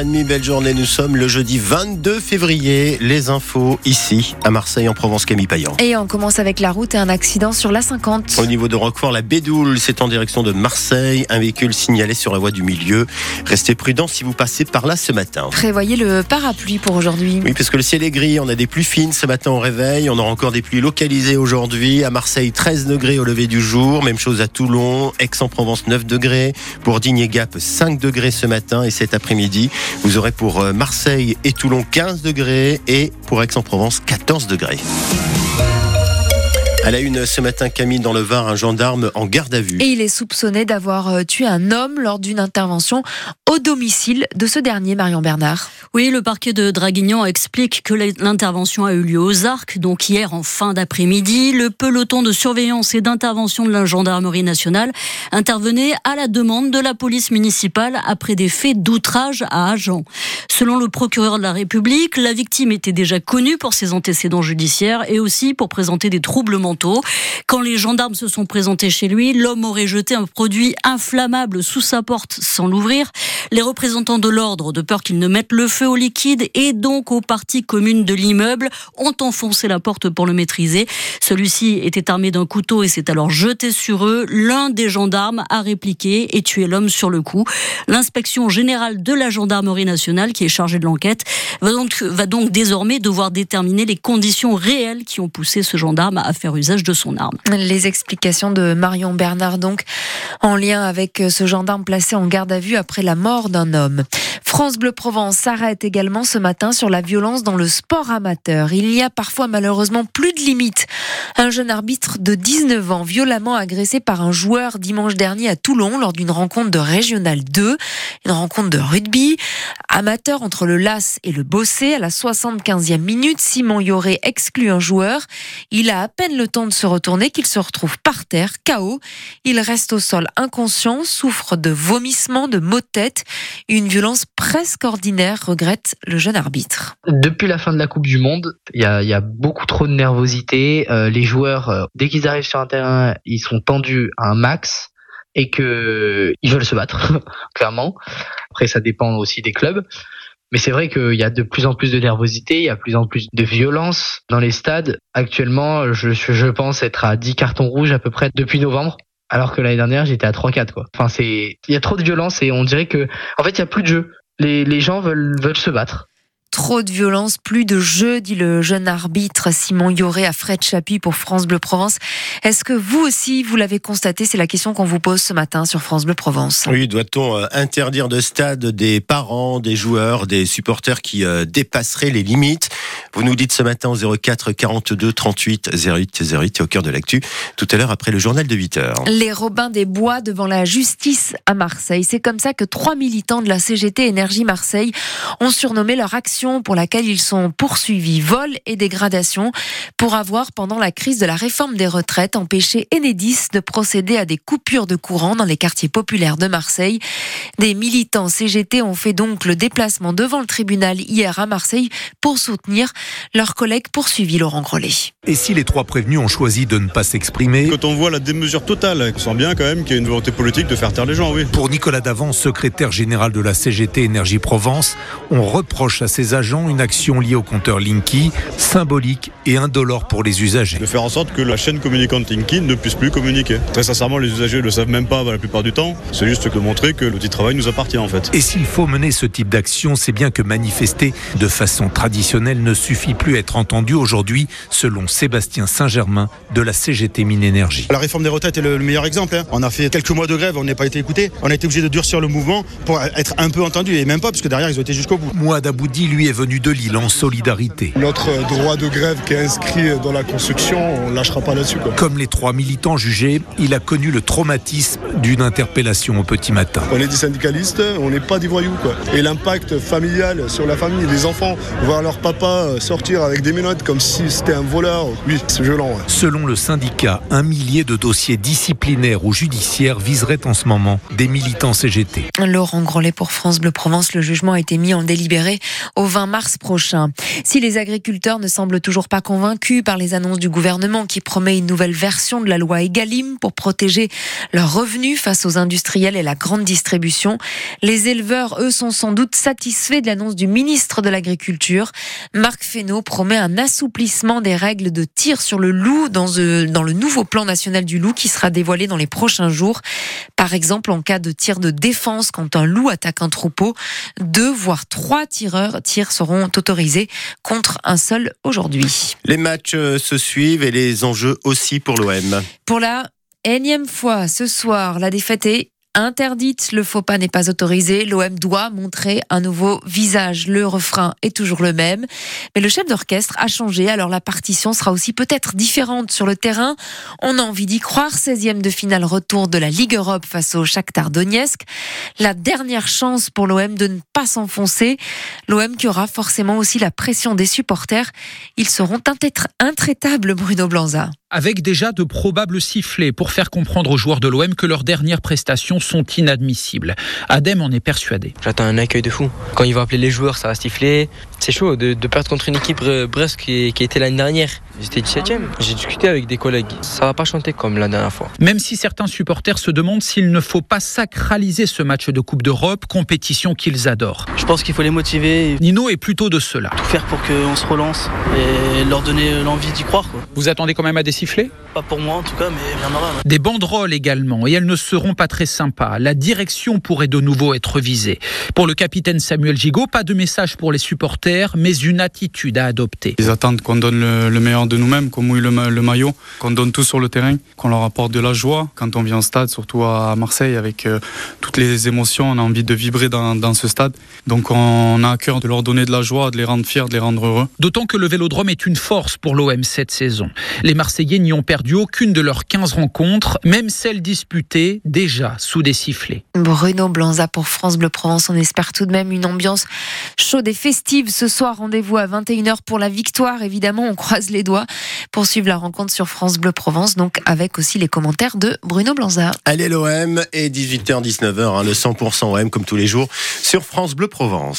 6h30, belle journée. Nous sommes le jeudi 22 février. Les infos ici, à Marseille, en Provence, Camille Payan. Et on commence avec la route et un accident sur la 50. Au niveau de Roquefort, la Bédoule, c'est en direction de Marseille. Un véhicule signalé sur la voie du milieu. Restez prudents si vous passez par là ce matin. Prévoyez le parapluie pour aujourd'hui. Oui, parce que le ciel est gris. On a des pluies fines ce matin au réveil. On aura encore des pluies localisées aujourd'hui. À Marseille, 13 degrés au lever du jour. Même chose à Toulon. Aix-en-Provence, 9 degrés. Pour Digne-Gap, 5 degrés ce matin et cet après-midi. Vous aurez pour euh, Marseille et Toulon 15 degrés et pour Aix-en-Provence 14 degrés. À la une ce matin, Camille, dans le Var, un gendarme en garde à vue. Et il est soupçonné d'avoir euh, tué un homme lors d'une intervention au domicile de ce dernier, Marion Bernard. Oui, le parquet de Draguignan explique que l'intervention a eu lieu aux Arcs, donc hier en fin d'après-midi. Le peloton de surveillance et d'intervention de la gendarmerie nationale intervenait à la demande de la police municipale après des faits d'outrage à agents. Selon le procureur de la République, la victime était déjà connue pour ses antécédents judiciaires et aussi pour présenter des troubles mentaux. Quand les gendarmes se sont présentés chez lui, l'homme aurait jeté un produit inflammable sous sa porte sans l'ouvrir. Les représentants de l'ordre, de peur qu'ils ne mettent le feu au liquide et donc aux parties communes de l'immeuble, ont enfoncé la porte pour le maîtriser. Celui-ci était armé d'un couteau et s'est alors jeté sur eux. L'un des gendarmes a répliqué et tué l'homme sur le coup. L'inspection générale de la gendarmerie nationale, qui est chargée de l'enquête, va donc, va donc désormais devoir déterminer les conditions réelles qui ont poussé ce gendarme à faire Les explications de Marion Bernard, donc, en lien avec ce gendarme placé en garde à vue après la mort d'un homme. France Bleu Provence s'arrête également ce matin sur la violence dans le sport amateur. Il y a parfois malheureusement plus de limites. Un jeune arbitre de 19 ans violemment agressé par un joueur dimanche dernier à Toulon lors d'une rencontre de Régional 2, une rencontre de rugby amateur entre le LAS et le Bossé. À la 75e minute, Simon Yoré exclut un joueur. Il a à peine le temps de se retourner qu'il se retrouve par terre, KO. Il reste au sol inconscient, souffre de vomissements, de maux de tête. Une violence presque ordinaire, regrette le jeune arbitre. Depuis la fin de la Coupe du Monde, il y a, beaucoup trop de nervosité. Euh, les joueurs, euh, dès qu'ils arrivent sur un terrain, ils sont tendus à un max et que ils veulent se battre, clairement. Après, ça dépend aussi des clubs. Mais c'est vrai qu'il y a de plus en plus de nervosité, il y a de plus en plus de violence dans les stades. Actuellement, je, je pense être à 10 cartons rouges à peu près depuis novembre. Alors que l'année dernière, j'étais à 3-4, quoi. Enfin, c'est, il y a trop de violence et on dirait que, en fait, il y a plus de jeu. Les, les gens veulent, veulent se battre. Trop de violence, plus de jeu, dit le jeune arbitre Simon Yoré à Fred Chapuis pour France Bleu Provence. Est-ce que vous aussi, vous l'avez constaté? C'est la question qu'on vous pose ce matin sur France Bleu Provence. Oui, doit-on euh, interdire de stade des parents, des joueurs, des supporters qui euh, dépasseraient les limites? Vous nous dites ce matin au 04 42 38 08 08 au cœur de l'actu, tout à l'heure après le journal de 8 heures. Les Robins des Bois devant la justice à Marseille. C'est comme ça que trois militants de la CGT Énergie Marseille ont surnommé leur action pour laquelle ils sont poursuivis, vol et dégradation, pour avoir, pendant la crise de la réforme des retraites, empêché Enedis de procéder à des coupures de courant dans les quartiers populaires de Marseille. Des militants CGT ont fait donc le déplacement devant le tribunal hier à Marseille pour soutenir leurs collègues poursuivis, Laurent Grellet. Et si les trois prévenus ont choisi de ne pas s'exprimer? Quand on voit la démesure totale, on sent bien quand même qu'il y a une volonté politique de faire taire les gens, oui. Pour Nicolas Davant, secrétaire général de la CGT Énergie Provence, on reproche à ces agents une action liée au compteur Linky, symbolique et indolore pour les usagers. De faire en sorte que la chaîne communicante Linky ne puisse plus communiquer. Très sincèrement, les usagers ne le savent même pas la plupart du temps. C'est juste que montrer que l'outil de travail nous appartient en fait. Et s'il faut mener ce type d'action, c'est bien que manifester de façon traditionnelle ne suffit plus à être entendu aujourd'hui, selon Sébastien Saint-Germain de la CGT Mine Énergie. La réforme des retraites est le meilleur exemple. Hein. On a fait quelques mois de grève, on n'a pas été écouté. On a été obligé de durcir le mouvement pour être un peu entendu et même pas parce que derrière ils ont été jusqu'au bout. Moi Aboudi lui est venu de Lille en solidarité. Notre droit de grève qui est inscrit dans la construction, on lâchera pas là-dessus. Comme les trois militants jugés, il a connu le traumatisme d'une interpellation au petit matin. On est des syndicalistes, on n'est pas des voyous. Quoi. Et l'impact familial sur la famille, les enfants, voir leur papa sortir avec des menottes comme si c'était un voleur, oui, c'est violent. Selon le syndicat, un millier de dossiers disciplinaires ou judiciaires viseraient en ce moment des militants CGT. Laurent Grollet pour France Bleu Provence, le jugement a été mis en délibéré au 20 mars prochain. Si les agriculteurs ne semblent toujours pas convaincus par les annonces du gouvernement qui promet une nouvelle version de la loi Egalim pour protéger leurs revenus face aux industriels et la grande distribution, les éleveurs, eux, sont sans doute satisfaits de l'annonce du ministre de l'Agriculture. Marc Fesneau promet un assouplissement des règles de tir sur le loup dans, dans le nouveau plan national du loup qui sera dévoilé dans les prochains jours. Par exemple, en cas de tir de défense quand un loup attaque un troupeau, deux voire trois tireurs tirs seront autorisés contre un seul aujourd'hui. Les matchs euh, se suivent et les enjeux aussi pour l'OM. Pour la énième fois ce soir, la défaite est interdite. Le faux pas n'est pas autorisé. L'OM doit montrer un nouveau visage. Le refrain est toujours le même. Mais le chef d'orchestre a changé. Alors la partition sera aussi peut-être différente sur le terrain. On a envie d'y croire. 16e de finale retour de la Ligue Europe face au Shakhtar Donetsk. La dernière chance pour l'OM de ne pas s'enfoncer. L'OM qui aura forcément aussi la pression des supporters. Ils seront intraitables, Bruno Blanza avec déjà de probables sifflets pour faire comprendre aux joueurs de l'OM que leurs dernières prestations sont inadmissibles. Adem en est persuadé. J'attends un accueil de fou. Quand il va appeler les joueurs, ça va siffler. C'est chaud de, perdre contre une équipe Brest qui, qui était l'année dernière. J'étais 17ème. J'ai discuté avec des collègues. Ça va pas chanter comme la dernière fois. Même si certains supporters se demandent s'il ne faut pas sacraliser ce match de Coupe d'Europe, compétition qu'ils adorent. Je pense qu'il faut les motiver. Nino est plutôt de cela. Tout faire pour qu'on se relance et leur donner l'envie d'y croire. Vous attendez quand même à des pas pour moi en tout cas, mais il y en aura. Des banderoles également, et elles ne seront pas très sympas. La direction pourrait de nouveau être visée. Pour le capitaine Samuel Gigot, pas de message pour les supporters, mais une attitude à adopter. Ils attendent qu'on donne le, meilleur de nous-mêmes, qu'on mouille le, maillot, qu'on donne tout sur le terrain, qu'on leur apporte de la joie. Quand on vient au stade, surtout à Marseille, avec euh, toutes les émotions, on a envie de vibrer dans, dans ce stade. Donc on a à cœur de leur donner de la joie, de les rendre fiers, de les rendre heureux. D'autant que le vélodrome est une force pour l'OM cette saison. Les Marseillais n'y ont perdu aucune de leurs 15 rencontres, même celles disputées déjà sous des sifflets. Bruno Blanza pour France Bleu Provence. On espère tout de même une ambiance chaude et festive ce soir. Rendez-vous à 21h pour la victoire. Évidemment, on croise les doigts pour suivre la rencontre sur France Bleu Provence, donc avec aussi les commentaires de Bruno Blanza. Allez l'OM et 18h-19h, hein, le 100% OM comme tous les jours sur France Bleu Provence.